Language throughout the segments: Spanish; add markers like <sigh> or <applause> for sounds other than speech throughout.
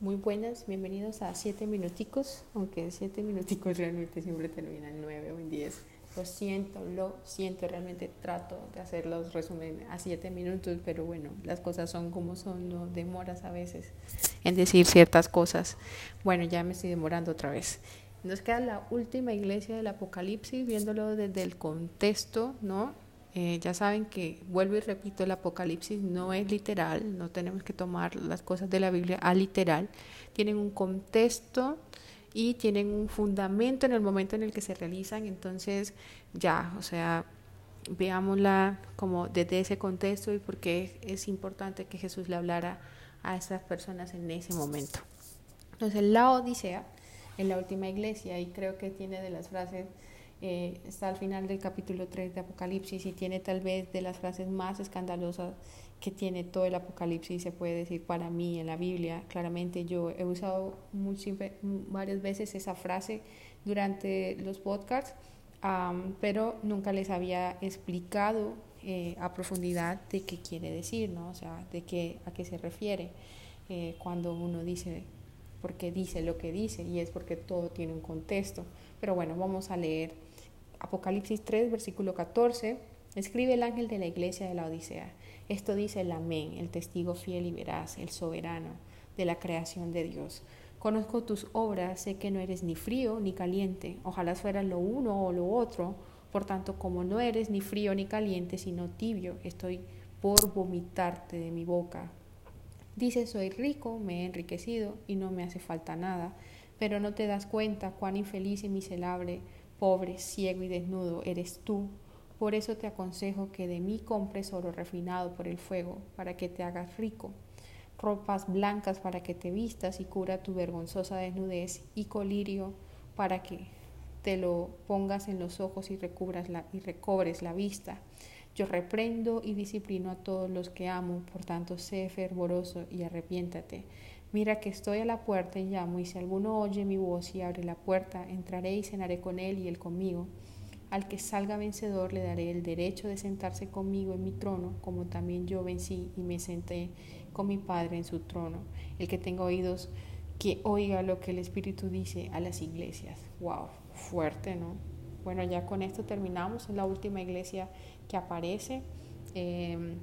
Muy buenas, bienvenidos a 7 minuticos, aunque 7 minuticos realmente siempre terminan en 9 o en 10. Lo siento, lo siento, realmente trato de hacer los resúmenes a 7 minutos, pero bueno, las cosas son como son, no demoras a veces en decir ciertas cosas. Bueno, ya me estoy demorando otra vez. Nos queda la última iglesia del Apocalipsis, viéndolo desde el contexto, ¿no? Eh, ya saben que, vuelvo y repito, el Apocalipsis no es literal, no tenemos que tomar las cosas de la Biblia a literal, tienen un contexto y tienen un fundamento en el momento en el que se realizan, entonces ya, o sea, veámosla como desde ese contexto y por qué es importante que Jesús le hablara a esas personas en ese momento. Entonces, la Odisea en la última iglesia y creo que tiene de las frases, eh, está al final del capítulo 3 de Apocalipsis y tiene tal vez de las frases más escandalosas que tiene todo el Apocalipsis, se puede decir para mí en la Biblia. Claramente yo he usado varias veces esa frase durante los podcasts, pero nunca les había explicado eh, a profundidad de qué quiere decir, ¿no? O sea, de qué, a qué se refiere eh, cuando uno dice porque dice lo que dice y es porque todo tiene un contexto. Pero bueno, vamos a leer Apocalipsis 3, versículo 14. Escribe el ángel de la iglesia de la Odisea. Esto dice el amén, el testigo fiel y veraz, el soberano de la creación de Dios. Conozco tus obras, sé que no eres ni frío ni caliente. Ojalá fueras lo uno o lo otro. Por tanto, como no eres ni frío ni caliente, sino tibio, estoy por vomitarte de mi boca. Dices, soy rico, me he enriquecido y no me hace falta nada, pero no te das cuenta cuán infeliz y miserable, pobre, ciego y desnudo eres tú. Por eso te aconsejo que de mí compres oro refinado por el fuego, para que te hagas rico, ropas blancas para que te vistas y cura tu vergonzosa desnudez, y colirio para que te lo pongas en los ojos y, recubras la, y recobres la vista yo reprendo y disciplino a todos los que amo, por tanto sé fervoroso y arrepiéntate. Mira que estoy a la puerta y llamo, y si alguno oye mi voz y abre la puerta, entraré y cenaré con él y él conmigo. Al que salga vencedor le daré el derecho de sentarse conmigo en mi trono, como también yo vencí y me senté con mi Padre en su trono. El que tenga oídos, que oiga lo que el Espíritu dice a las iglesias. ¡Wow! Fuerte, ¿no? Bueno, ya con esto terminamos. Es la última iglesia que aparece em,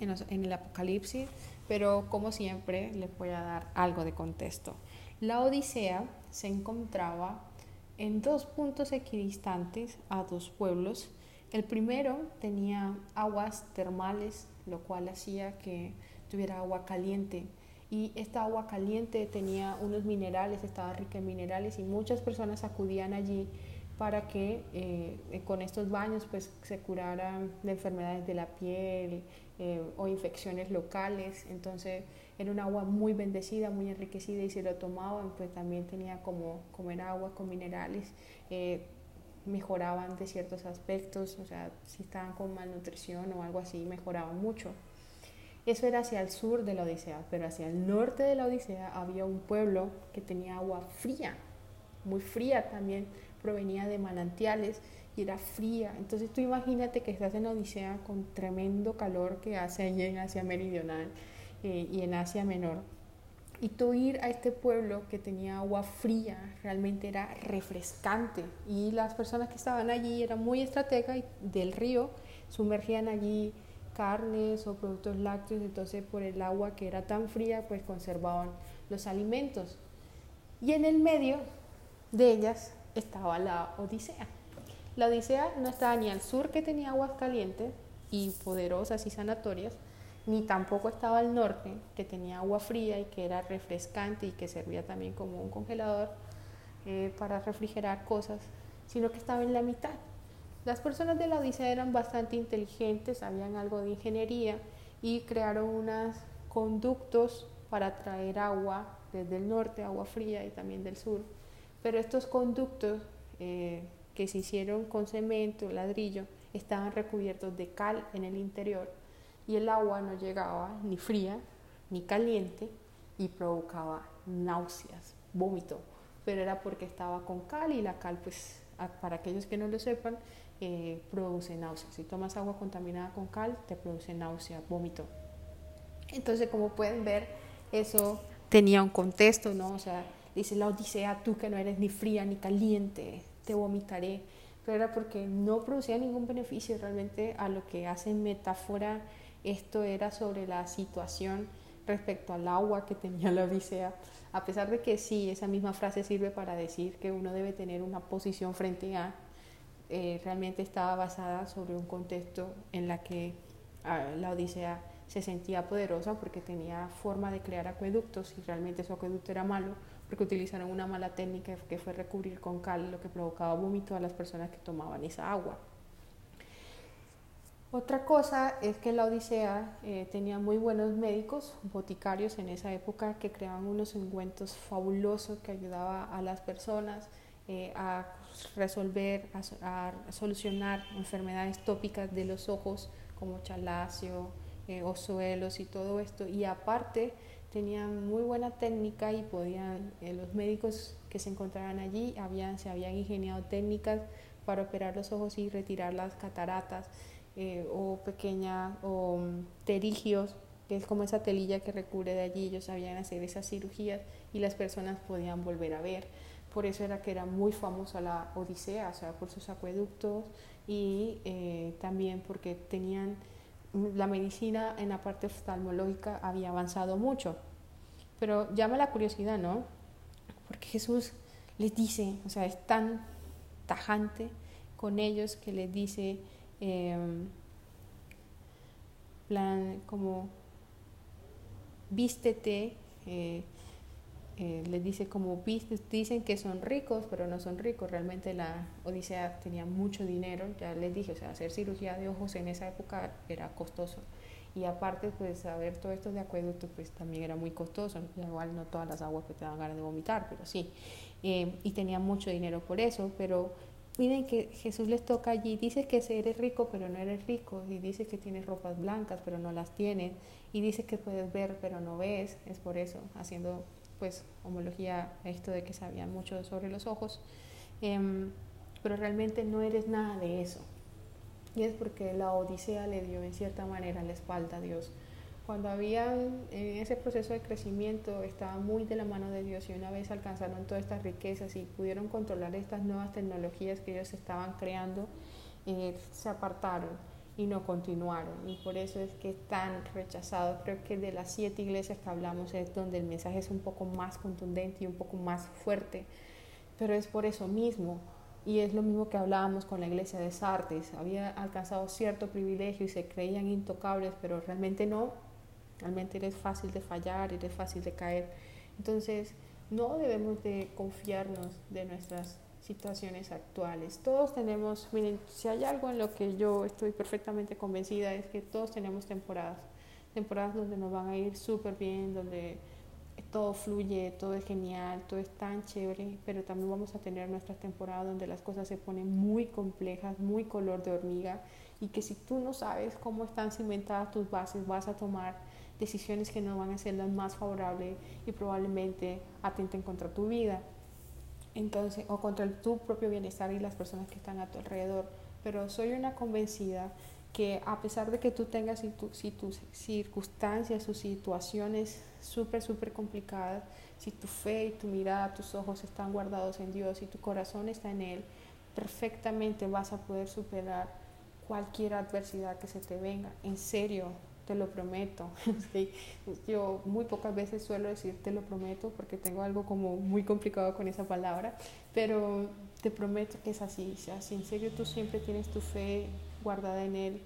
en, el Apocalipsis, pero como siempre les voy a dar algo de contexto. La Odisea se encontraba en dos puntos equidistantes a dos pueblos. El primero tenía aguas termales, lo cual hacía que tuviera agua caliente. Y esta agua caliente tenía unos minerales, estaba rica en minerales y muchas personas acudían allí para que eh, eh, con estos baños pues, se curaran de enfermedades de la piel eh, o infecciones locales. Entonces era un agua muy bendecida, muy enriquecida y si lo tomaban pues también tenía como comer agua con minerales. mejoraban de ciertos aspectos, o sea, si estaban con malnutrición o algo así, mejoraban mucho. Eso era hacia el sur de la Odisea, pero hacia el norte de la Odisea había un pueblo que tenía agua fría, muy fría también, provenía de manantiales y era fría. Entonces tú imagínate que estás en Odisea con tremendo calor que hace allí en Asia Meridional eh, y en Asia Menor. Y tú ir a este pueblo que tenía agua fría realmente era refrescante. Y las personas que estaban allí eran muy estrategas del río, sumergían allí carnes o productos lácteos, entonces por el agua que era tan fría, pues conservaban los alimentos. Y en el medio de ellas estaba la Odisea. La Odisea no estaba ni al sur que tenía aguas calientes y poderosas y sanatorias, ni tampoco estaba al norte que tenía agua fría y que era refrescante y que servía también como un congelador eh, para refrigerar cosas, sino que estaba en la mitad. Las personas de la Odisea eran bastante inteligentes, sabían algo de ingeniería y crearon unos conductos para traer agua desde el norte, agua fría y también del sur, pero estos conductos eh, que se hicieron con cemento, ladrillo, estaban recubiertos de cal en el interior y el agua no llegaba ni fría ni caliente y provocaba náuseas, vómito, pero era porque estaba con cal y la cal, pues, para aquellos que no lo sepan, eh, produce náuseas. Si tomas agua contaminada con cal, te produce náusea, vómito. Entonces, como pueden ver, eso tenía un contexto, ¿no? O sea, dice la Odisea, tú que no eres ni fría ni caliente, te vomitaré. Pero era porque no producía ningún beneficio realmente a lo que hace metáfora. Esto era sobre la situación respecto al agua que tenía la Odisea. A pesar de que sí, esa misma frase sirve para decir que uno debe tener una posición frente a, eh, realmente estaba basada sobre un contexto en la que ah, la Odisea se sentía poderosa porque tenía forma de crear acueductos y realmente su acueducto era malo porque utilizaron una mala técnica que fue recubrir con cal, lo que provocaba vómito a las personas que tomaban esa agua. Otra cosa es que la Odisea eh, tenía muy buenos médicos, boticarios en esa época que creaban unos ungüentos fabulosos que ayudaba a las personas eh, a resolver, a, solucionar enfermedades tópicas de los ojos como chalacio, eh, y todo esto. Y aparte tenían muy buena técnica y podían, eh, los médicos que se encontraban allí habían, se habían ingeniado técnicas para operar los ojos y retirar las cataratas o pequeñas o um, terigios que es como esa telilla que recubre de allí, ellos sabían hacer esas cirugías y las personas podían volver a ver. Por eso era que era muy famosa la Odisea, o sea, por sus acueductos y eh, también porque tenían la medicina en la parte oftalmológica había avanzado mucho. Pero llama la curiosidad, ¿no? Porque Jesús les dice, o sea, es tan tajante con ellos que les dice, em, plan, como, vístete. Eh, eh, les dice como dicen que son ricos, pero no son ricos. Realmente la Odisea tenía mucho dinero, ya les dije, o sea, hacer cirugía de ojos en esa época era costoso. Y aparte, pues saber todo esto de acueducto, pues también era muy costoso. Igual no todas las aguas que te dan ganas de vomitar, pero sí. Eh, y tenía mucho dinero por eso, pero miren que Jesús les toca allí, dice que eres rico, pero no eres rico, y dice que tienes ropas blancas, pero no las tienes, y dice que puedes ver, pero no ves, es por eso, haciendo pues homología esto de que sabían mucho sobre los ojos, em, pero realmente no eres nada de eso. Y es porque la Odisea le dio en cierta manera la espalda a Dios. Cuando habían en ese proceso de crecimiento, estaba muy de la mano de Dios y una vez alcanzaron todas estas riquezas y pudieron controlar estas nuevas tecnologías que ellos estaban creando, eh, se apartaron y no continuaron. Y por eso es que están rechazados. Creo que de las siete iglesias que hablamos es donde el mensaje es un poco más contundente y un poco más fuerte. Pero es por eso mismo. Y es lo mismo que hablábamos con la iglesia de Sartes. Había alcanzado cierto privilegio y se creían intocables, pero realmente no. Realmente eres fácil de fallar, eres fácil de caer. Entonces, no debemos de confiarnos de nuestras situaciones actuales. Todos tenemos, miren, si hay algo en lo que yo estoy perfectamente convencida es que todos tenemos temporadas, temporadas donde nos van a ir súper bien, donde todo fluye, todo es genial, todo es tan chévere, pero también vamos a tener nuestras temporadas donde las cosas se ponen muy complejas, muy color de hormiga y que si tú no sabes cómo están cimentadas tus bases, vas a tomar decisiones que no van a ser las más favorables y probablemente atenten contra tu vida entonces, o contra tu propio bienestar y las personas que están a tu alrededor. Pero soy una convencida que a pesar de que tú tengas si, tus circunstancias, sus situaciones súper, súper complicadas, si tu fe y tu mirada, tus ojos están guardados en Dios y tu corazón está en Él, perfectamente vas a poder superar cualquier adversidad que se te venga. En serio, te lo prometo. <laughs> Yo muy pocas veces suelo decir te lo prometo porque tengo algo como muy complicado con esa palabra, pero te prometo que es así. O sea, si en serio tú siempre tienes tu fe guardada en Él,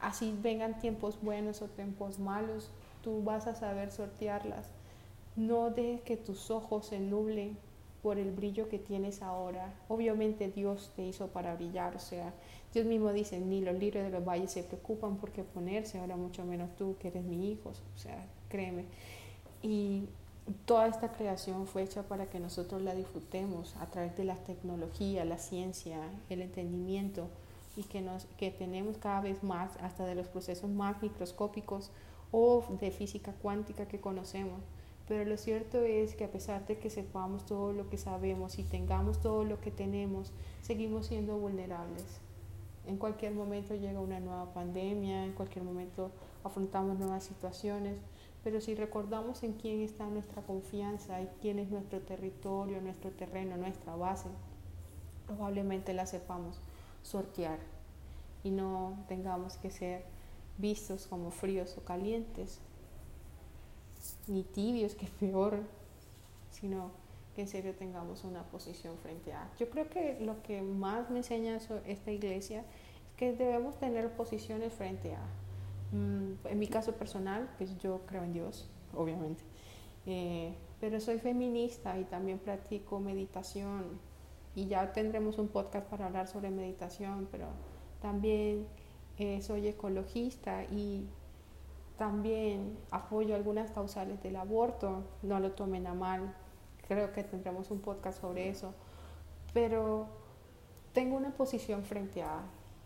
así vengan tiempos buenos o tiempos malos, tú vas a saber sortearlas. No dejes que tus ojos se nublen por el brillo que tienes ahora. Obviamente Dios te hizo para brillar, o sea, Dios mismo dice, ni los libros de los valles se preocupan por qué ponerse, ahora mucho menos tú que eres mi hijo, o sea, créeme. Y toda esta creación fue hecha para que nosotros la disfrutemos a través de la tecnología, la ciencia, el entendimiento y que, nos, que tenemos cada vez más hasta de los procesos más microscópicos o de física cuántica que conocemos. Pero lo cierto es que a pesar de que sepamos todo lo que sabemos y tengamos todo lo que tenemos, seguimos siendo vulnerables. En cualquier momento llega una nueva pandemia, en cualquier momento afrontamos nuevas situaciones, pero si recordamos en quién está nuestra confianza y quién es nuestro territorio, nuestro terreno, nuestra base, probablemente la sepamos sortear y no tengamos que ser vistos como fríos o calientes, ni tibios, que peor, sino que en serio tengamos una posición frente a. Yo creo que lo que más me enseña esta iglesia es que debemos tener posiciones frente a. Mm, en mi caso personal, pues yo creo en Dios, obviamente, eh, pero soy feminista y también practico meditación y ya tendremos un podcast para hablar sobre meditación, pero también eh, soy ecologista y también apoyo algunas causales del aborto, no lo tomen a mal, creo que tendremos un podcast sobre eso, pero tengo una posición frente a,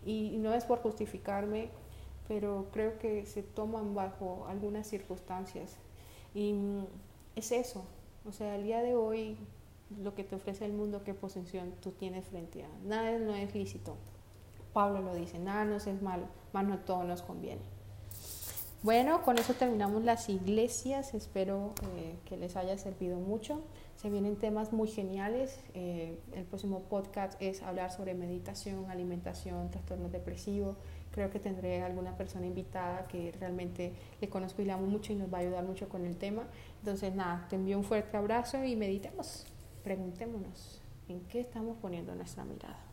y no es por justificarme, pero creo que se toman bajo algunas circunstancias. Y mm, es eso, o sea, el día de hoy lo que te ofrece el mundo, qué posición tú tienes frente a. Nada no es lícito. Pablo lo dice, nada nos es malo, más no todo nos conviene. Bueno, con eso terminamos las iglesias. Espero eh, que les haya servido mucho. Se vienen temas muy geniales. Eh, el próximo podcast es hablar sobre meditación, alimentación, trastorno depresivo. Creo que tendré alguna persona invitada que realmente le conozco y le amo mucho y nos va a ayudar mucho con el tema. Entonces, nada, te envío un fuerte abrazo y meditemos. Preguntémonos en qué estamos poniendo nuestra mirada.